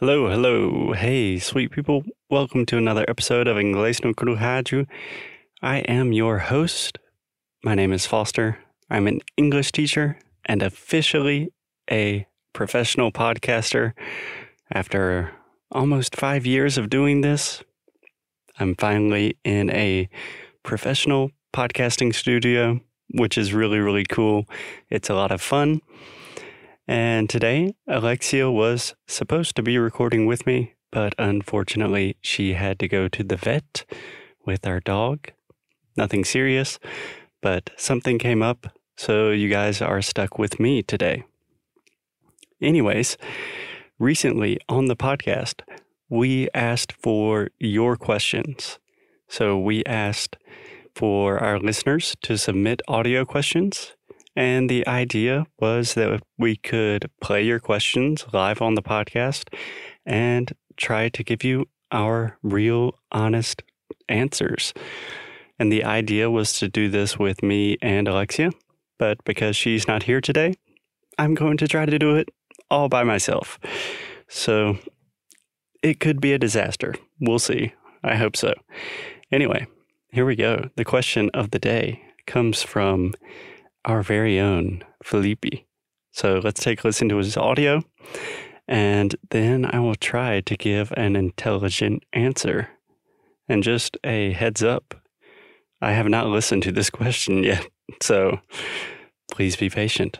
Hello, hello. Hey, sweet people. Welcome to another episode of Inglês no Rádio. I am your host. My name is Foster. I'm an English teacher and officially a professional podcaster. After almost five years of doing this, I'm finally in a professional podcasting studio, which is really, really cool. It's a lot of fun. And today, Alexia was supposed to be recording with me, but unfortunately, she had to go to the vet with our dog. Nothing serious, but something came up, so you guys are stuck with me today. Anyways, recently on the podcast, we asked for your questions. So we asked for our listeners to submit audio questions and the idea was that we could play your questions live on the podcast and try to give you our real, honest answers. And the idea was to do this with me and Alexia. But because she's not here today, I'm going to try to do it all by myself. So it could be a disaster. We'll see. I hope so. Anyway, here we go. The question of the day comes from our very own Felipe. So let's take a listen to his audio, and then I will try to give an intelligent answer. And just a heads up, I have not listened to this question yet, so please be patient.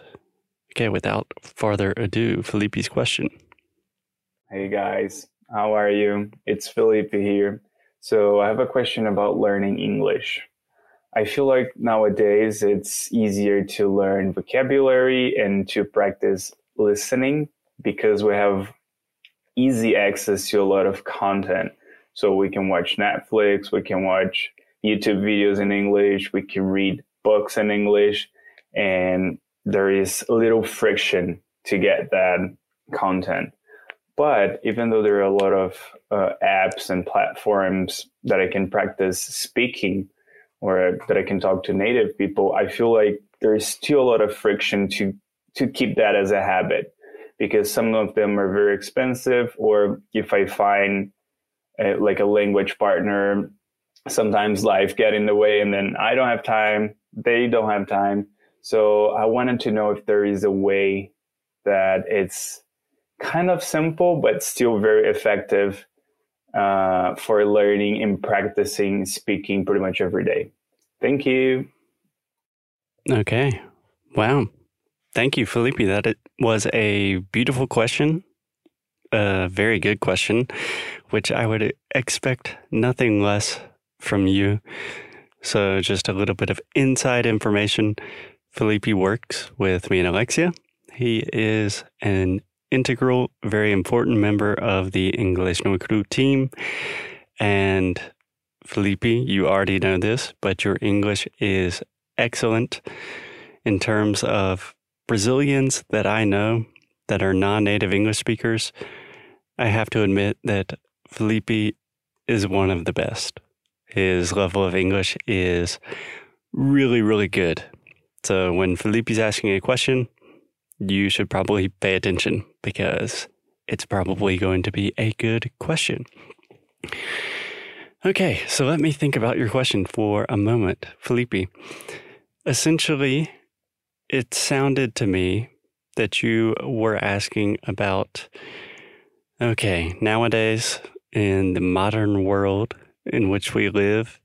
Okay, without further ado, Felipe's question. Hey guys, how are you? It's Felipe here. So I have a question about learning English. I feel like nowadays it's easier to learn vocabulary and to practice listening because we have easy access to a lot of content. So we can watch Netflix, we can watch YouTube videos in English, we can read books in English, and there is little friction to get that content. But even though there are a lot of uh, apps and platforms that I can practice speaking, or that I can talk to native people, I feel like there's still a lot of friction to to keep that as a habit because some of them are very expensive or if I find a, like a language partner, sometimes life get in the way and then I don't have time, they don't have time. So I wanted to know if there is a way that it's kind of simple but still very effective uh, for learning and practicing speaking pretty much every day. Thank you. Okay. Wow. Thank you, Felipe. That it was a beautiful question, a very good question, which I would expect nothing less from you. So, just a little bit of inside information. Felipe works with me and Alexia. He is an integral, very important member of the English No Cru team. And Felipe, you already know this, but your English is excellent in terms of Brazilians that I know that are non native English speakers. I have to admit that Felipe is one of the best. His level of English is really, really good. So when Felipe's asking a question, you should probably pay attention because it's probably going to be a good question. Okay, so let me think about your question for a moment, Felipe. Essentially, it sounded to me that you were asking about okay, nowadays in the modern world in which we live,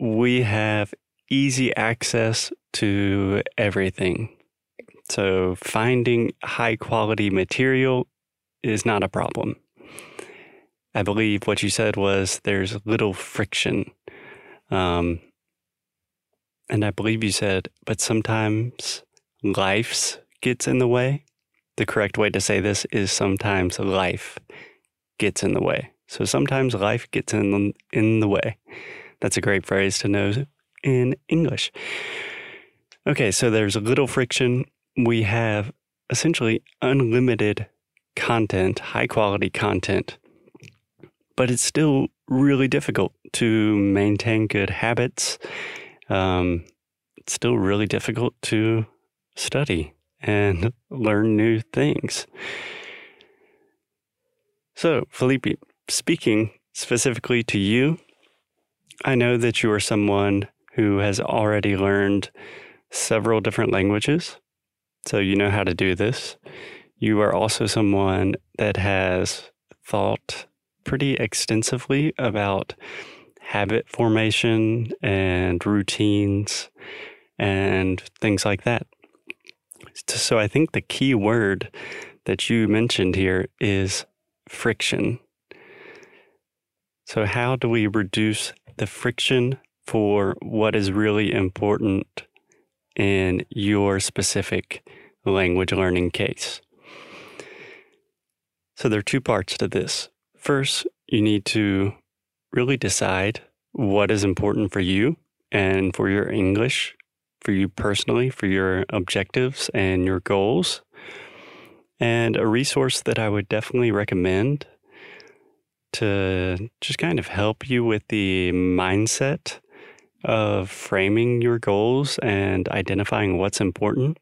we have easy access to everything. So finding high quality material is not a problem. I believe what you said was there's little friction. Um, and I believe you said, but sometimes life gets in the way. The correct way to say this is sometimes life gets in the way. So sometimes life gets in, in the way. That's a great phrase to know in English. Okay, so there's a little friction we have essentially unlimited content, high quality content, but it's still really difficult to maintain good habits. Um, it's still really difficult to study and learn new things. So, Felipe, speaking specifically to you, I know that you are someone who has already learned several different languages. So, you know how to do this. You are also someone that has thought pretty extensively about habit formation and routines and things like that. So I think the key word that you mentioned here is friction. So, how do we reduce the friction for what is really important in your specific language learning case? So, there are two parts to this. First, you need to really decide what is important for you and for your English, for you personally, for your objectives and your goals. And a resource that I would definitely recommend to just kind of help you with the mindset of framing your goals and identifying what's important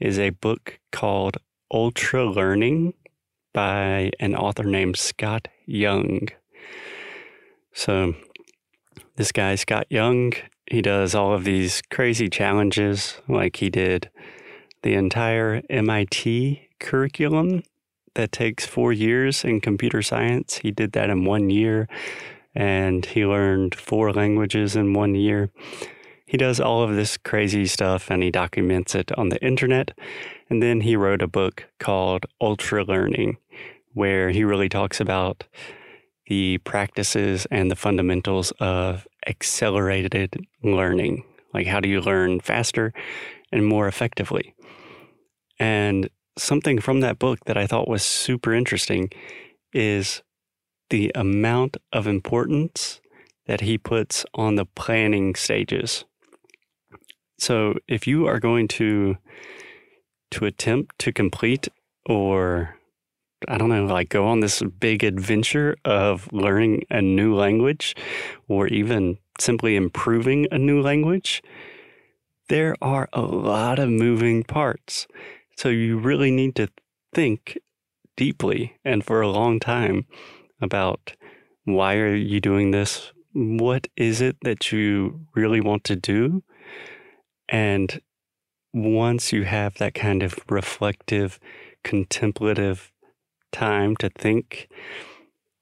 is a book called Ultra Learning by an author named Scott Young. So, this guy, Scott Young, he does all of these crazy challenges, like he did the entire MIT curriculum that takes four years in computer science. He did that in one year and he learned four languages in one year. He does all of this crazy stuff and he documents it on the internet. And then he wrote a book called Ultra Learning, where he really talks about the practices and the fundamentals of accelerated learning. Like, how do you learn faster and more effectively? And something from that book that I thought was super interesting is the amount of importance that he puts on the planning stages. So if you are going to to attempt to complete or I don't know, like go on this big adventure of learning a new language or even simply improving a new language, there are a lot of moving parts. So you really need to think deeply and for a long time about why are you doing this? What is it that you really want to do? And once you have that kind of reflective, contemplative time to think,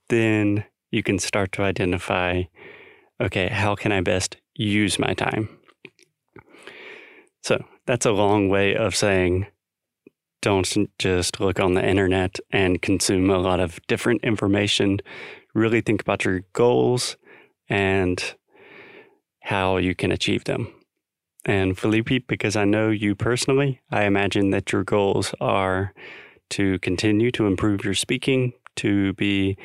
then you can start to identify okay, how can I best use my time? So that's a long way of saying don't just look on the internet and consume a lot of different information. Really think about your goals and how you can achieve them. And Felipe, because I know you personally, I imagine that your goals are to continue to improve your speaking, to be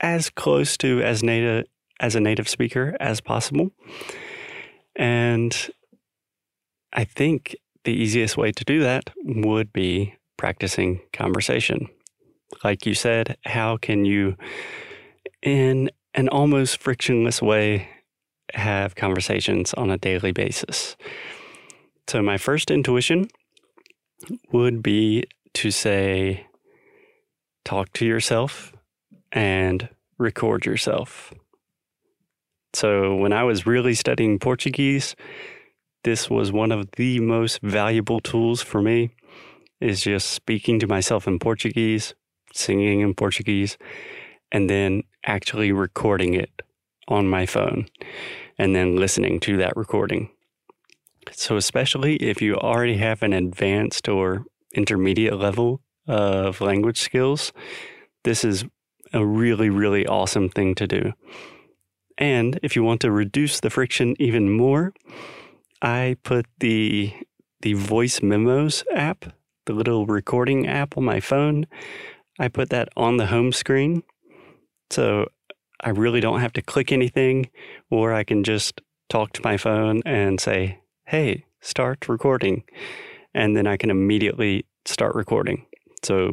as close to as native as a native speaker as possible. And I think the easiest way to do that would be practicing conversation. Like you said, how can you, in an almost frictionless way, have conversations on a daily basis? So, my first intuition would be to say, talk to yourself and record yourself. So, when I was really studying Portuguese, this was one of the most valuable tools for me is just speaking to myself in Portuguese, singing in Portuguese, and then actually recording it on my phone and then listening to that recording. So, especially if you already have an advanced or intermediate level of language skills, this is a really, really awesome thing to do. And if you want to reduce the friction even more, I put the the voice memos app, the little recording app on my phone. I put that on the home screen. So I really don't have to click anything, or I can just talk to my phone and say, hey, start recording. And then I can immediately start recording. So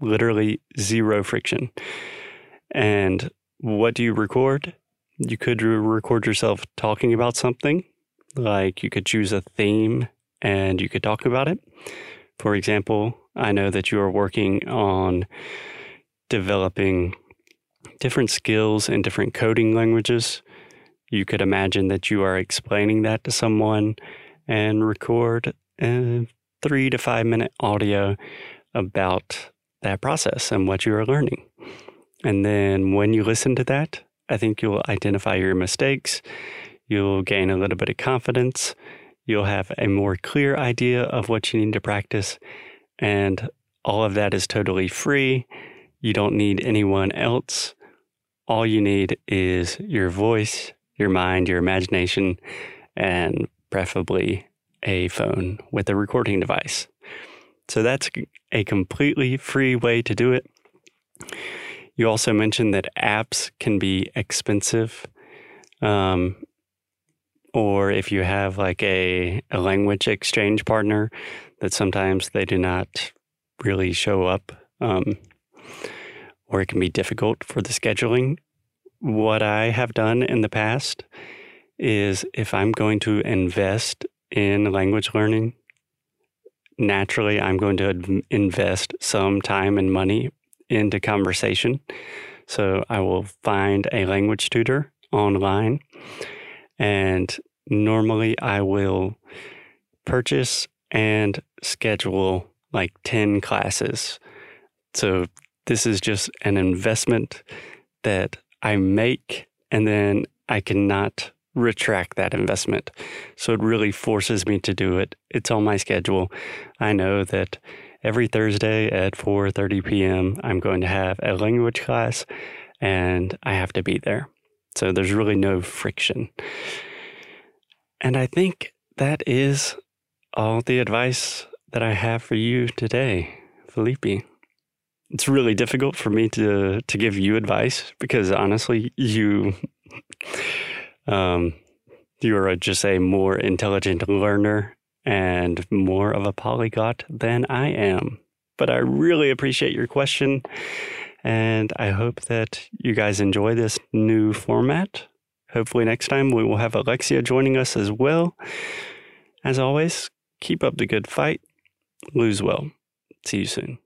literally zero friction. And what do you record? You could record yourself talking about something like you could choose a theme and you could talk about it. For example, I know that you are working on developing different skills in different coding languages. You could imagine that you are explaining that to someone and record a three to five minute audio about that process and what you are learning. And then when you listen to that, I think you'll identify your mistakes. You'll gain a little bit of confidence. You'll have a more clear idea of what you need to practice. And all of that is totally free. You don't need anyone else. All you need is your voice, your mind, your imagination, and preferably a phone with a recording device. So that's a completely free way to do it. You also mentioned that apps can be expensive. Um, or if you have like a, a language exchange partner, that sometimes they do not really show up, um, or it can be difficult for the scheduling. What I have done in the past is if I'm going to invest in language learning, naturally I'm going to invest some time and money into conversation. So I will find a language tutor online and normally I will purchase and schedule like 10 classes. So this is just an investment that I make and then I cannot retract that investment. So it really forces me to do it. It's on my schedule. I know that every Thursday at 4:30 p.m. I'm going to have a language class and I have to be there. So there's really no friction. And I think that is all the advice that I have for you today, Felipe. It's really difficult for me to to give you advice because honestly, you um, you are just a more intelligent learner and more of a polyglot than I am. But I really appreciate your question, and I hope that you guys enjoy this new format. Hopefully, next time we will have Alexia joining us as well. As always, keep up the good fight, lose well. See you soon.